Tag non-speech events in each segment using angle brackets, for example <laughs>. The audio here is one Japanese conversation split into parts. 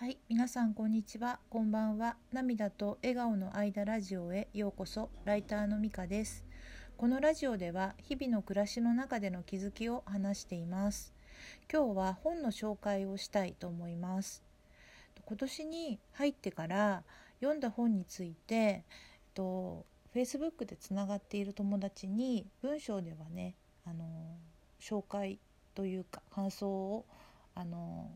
はい、皆さんこんにちは、こんばんは。涙と笑顔の間ラジオへようこそ。ライターのみかです。このラジオでは日々の暮らしの中での気づきを話しています。今日は本の紹介をしたいと思います。今年に入ってから読んだ本について、と Facebook でつながっている友達に文章ではね、あの紹介というか感想をあの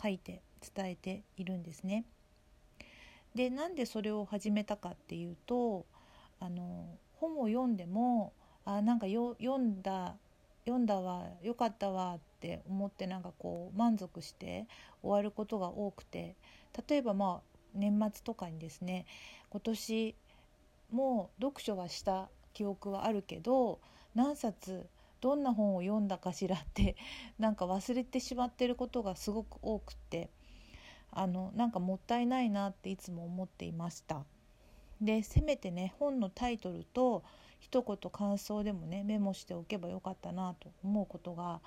書いて伝えているんですね。でなんでそれを始めたかっていうとあの本を読んでもあなんかよ読んだ読んだわよかったわって思ってなんかこう満足して終わることが多くて例えばまあ年末とかにですね今年も読書はした記憶はあるけど何冊どんな本を読んだかしらってなんか忘れてしまってることがすごく多くてあのなんかもったいないなっていつも思っていました。でせめてね本のタイトルと一言感想でもねメモしておけばよかったなと思うことが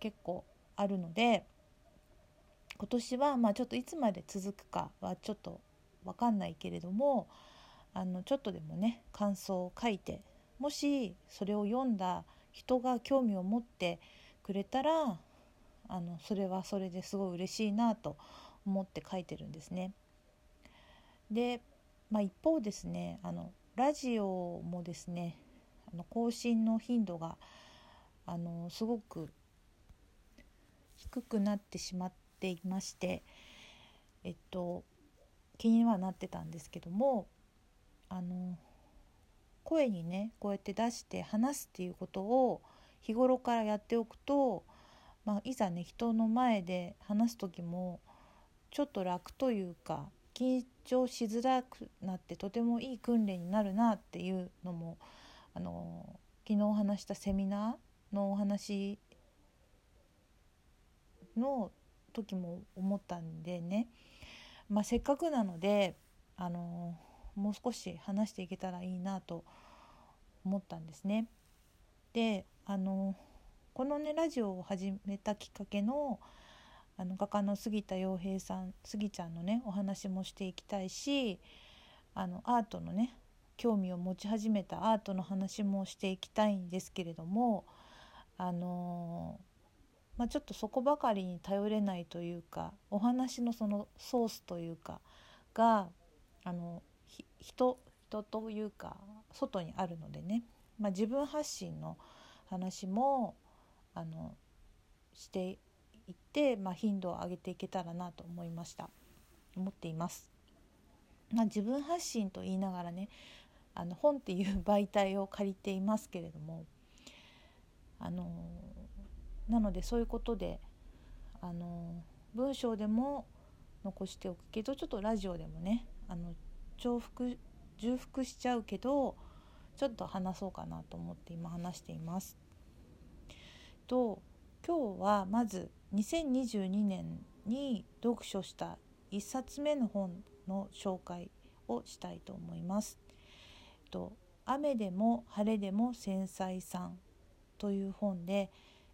結構あるので今年はまあちょっといつまで続くかはちょっと分かんないけれどもあのちょっとでもね感想を書いてもしそれを読んだ人が興味を持ってくれたらあのそれはそれですごい嬉しいなと思って書いてるんですね。で、まあ、一方ですねあのラジオもですねあの更新の頻度があのすごく低くなってしまっていましてえっと気にはなってたんですけどもあの声にねこうやって出して話すっていうことを日頃からやっておくと、まあ、いざね人の前で話す時もちょっと楽というか緊張しづらくなってとてもいい訓練になるなっていうのもあの昨日話したセミナーのお話の時も思ったんでね、まあ、せっかくなのであのもう少し話していけたらいいなと思ったんですね。であのこのねラジオを始めたきっかけのあの画家の杉田洋平さん杉ちゃんのねお話もしていきたいしあのアートのね興味を持ち始めたアートの話もしていきたいんですけれどもあのまあ、ちょっとそこばかりに頼れないというかお話のそのソースというかがあの人人というか外にあるのでね、まあ、自分発信の話もあのしていって、まあ、頻度を上げていけたらなと思いました思っています。まあ、自分発信と言いながらねあの本っていう媒体を借りていますけれどもあのなのでそういうことであの文章でも残しておくけどちょっとラジオでもねあの重複重複しちゃうけどちょっと話そうかなと思って今話しています。と今日はまず2022年に読書した1冊目の本の紹介をしたいと思います。と雨でも晴れでも繊細さんという本で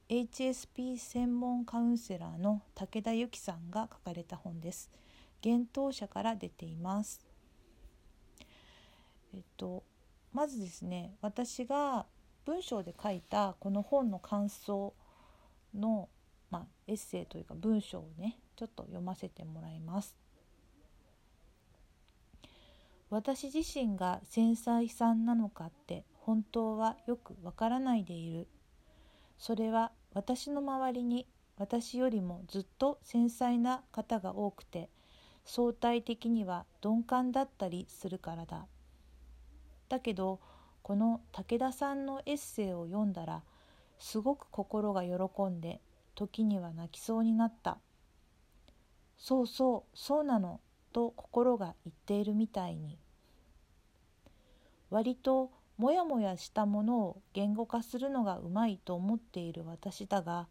HSP 専門カウンセラーの武田由紀さんが書かれた本です。幻冬舎から出ています。えっとまずですね私が文章で書いたこの本の感想の、まあ、エッセイというか文章をねちょっと読ませてもらいます。私自身が繊細さんなのかって本当はよくわからないでいる。それは私の周りに私よりもずっと繊細な方が多くて相対的には鈍感だったりするからだ。だけどこの武田さんのエッセイを読んだらすごく心が喜んで時には泣きそうになった。そうそうそうなのと心が言っているみたいに。割ともやもやしたものを言語化するのがうまいと思っている私だが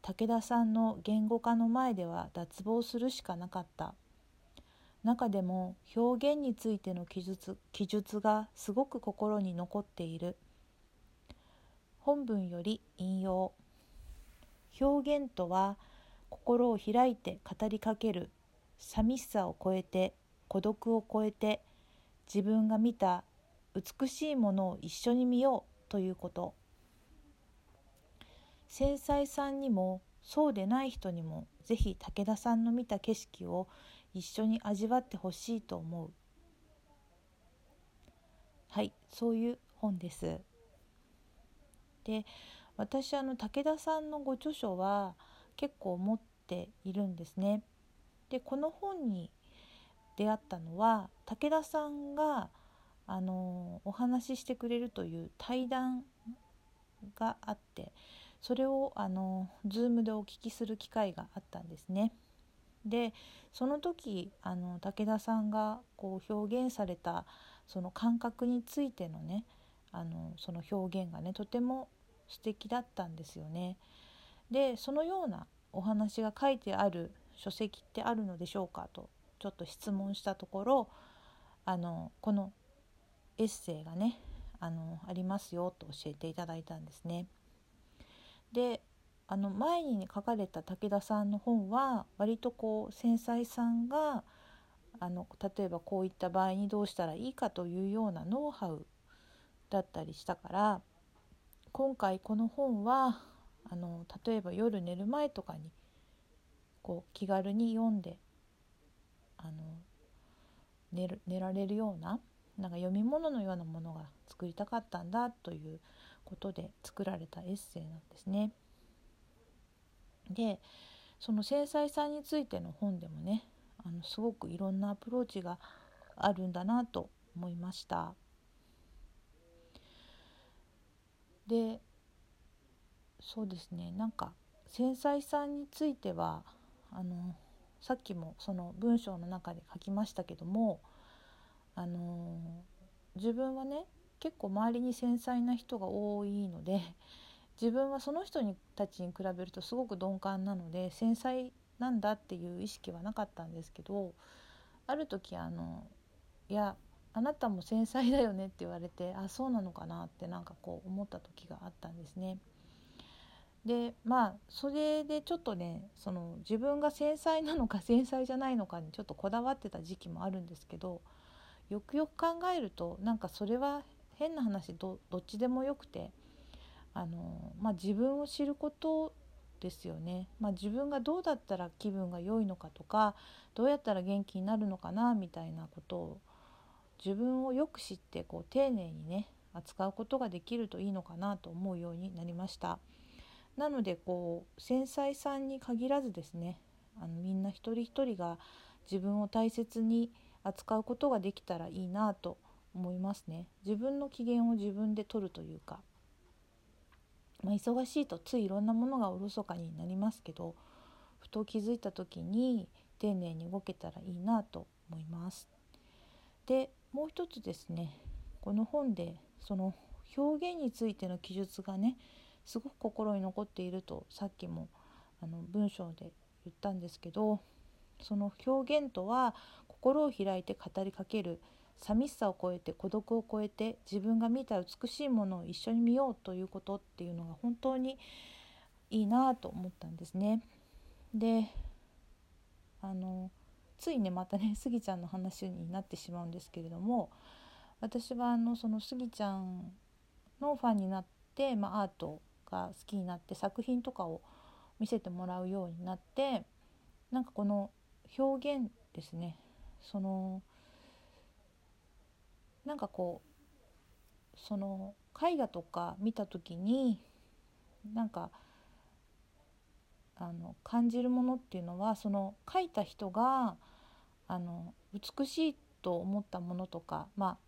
武田さんの言語化の前では脱帽するしかなかった。中でも表現についての記述記述がすごく心に残っている。本文より引用。表現とは心を開いて語りかける。寂しさを超えて孤独を超えて自分が見た美しいものを一緒に見ようということ。繊細さんにもそうでない人にもぜひ武田さんの見た景色を一緒に味わってほしいと思う。はいそういう本です。で私あの武田さんのご著書は結構持っているんですね。でこの本に出会ったのは武田さんがあのお話ししてくれるという対談があってそれをあの Zoom でお聞きする機会があったんですね。でその時あの武田さんがこう表現されたその感覚についてのねあのその表現がねとても素敵だったんですよね。でそのようなお話が書いてある書籍ってあるのでしょうかとちょっと質問したところあのこのエッセイがねあのありますよと教えていただいたんですね。であの前に書かれた武田さんの本は割とこう繊細さんがあの例えばこういった場合にどうしたらいいかというようなノウハウだったりしたから今回この本はあの例えば夜寝る前とかにこう気軽に読んであの寝る寝られるようななんか読み物のようなものが作りたかったんだということで作られたエッセイなんですね。でその繊細さについての本でもねあのすごくいろんなアプローチがあるんだなと思いました。でそうですね。なんか繊細さんについてはあのさっきもその文章の中で書きましたけどもあの自分はね結構周りに繊細な人が多いので自分はその人にたちに比べるとすごく鈍感なので繊細なんだっていう意識はなかったんですけどある時あのいやあなたも繊細だよねって言われてあそうなのかなってなんかこう思った時があったんですね。でまあそれでちょっとねその自分が繊細なのか <laughs> 繊細じゃないのかにちょっとこだわってた時期もあるんですけどよくよく考えるとなんかそれは変な話どっちでもよくてあの、まあ、自分を知ることですよね、まあ、自分がどうだったら気分が良いのかとかどうやったら元気になるのかなみたいなことを自分をよく知ってこう丁寧にね扱うことができるといいのかなと思うようになりましたなのでこう繊細さんに限らずですねあのみんな一人一人が自分を大切に扱うことができたらいいなと思いますね自分の機嫌を自分で取るというかまあ、忙しいとついいろんなものがおろそかになりますけどふと気づいた時に丁寧に動けたらいいなと思います。でもう一つですねこの本でその表現についての記述がねすごく心に残っているとさっきもあの文章で言ったんですけどその表現とは心を開いて語りかける寂しさを超えて孤独を超えて自分が見た美しいものを一緒に見ようということっていうのが本当にいいなと思ったんですね。であのついねまたねスギちゃんの話になってしまうんですけれども私はあのそのスギちゃんのファンになって、まあ、アートが好きになって作品とかを見せてもらうようになってなんかこの表現ですね。そのなんかこうその絵画とか見た時になんかあの感じるものっていうのはその描いた人があの美しいと思ったものとかまあ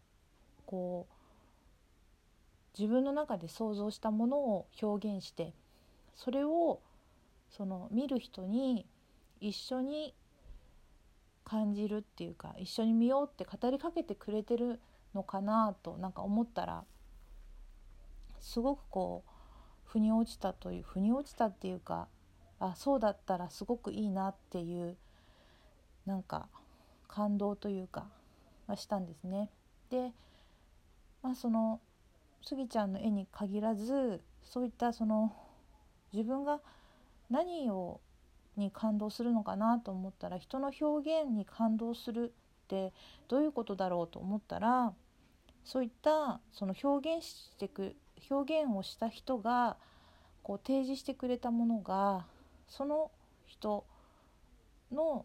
こう自分の中で想像したものを表現してそれをその見る人に一緒に感じるっていうか一緒に見ようって語りかけてくれてるのかなとなんか思ったらすごくこう腑に落ちたという腑に落ちたっていうかあそうだったらすごくいいなっていうなんか感動というかがしたんですね。でまあそのスギちゃんの絵に限らずそういったその自分が何をに感動するのかなと思ったら人の表現に感動するってどういうことだろうと思ったらそういったその表現してく表現をした人がこう提示してくれたものがその人の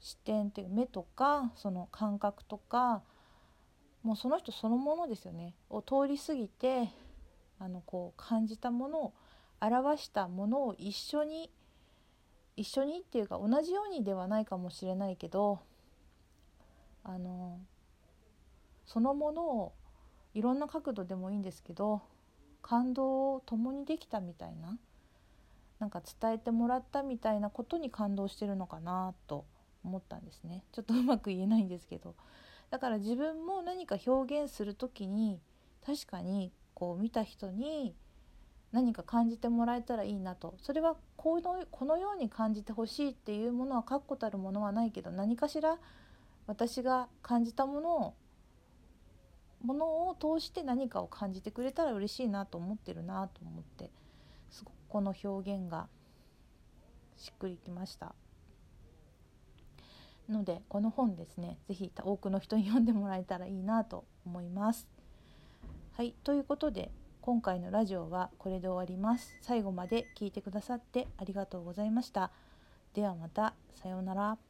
視点っていう目とかその感覚とかもうその人そのものですよね。を通り過ぎてあのこう感じたものを表したものを一緒に一緒にっていうか同じようにではないかもしれないけどあのそのものをいろんな角度でもいいんですけど感動を共にできたみたいななんか伝えてもらったみたいなことに感動してるのかなと思ったんですね。ちょっとうまく言えないんですけど。だから自分も何か表現する時に確かにこう見た人に何か感じてもらえたらいいなと。それはこのこのように感じてほしいっていうものは確固たるものはないけど何かしら私が感じたものをものを通して何かを感じてくれたら嬉しいなと思ってるなと思ってすごくこの表現がしっくりきました。のでこの本ですね是非多くの人に読んでもらえたらいいなと思います。はいということで今回のラジオはこれで終わります。最後まで聞いてくださってありがとうございました。ではまたさようなら。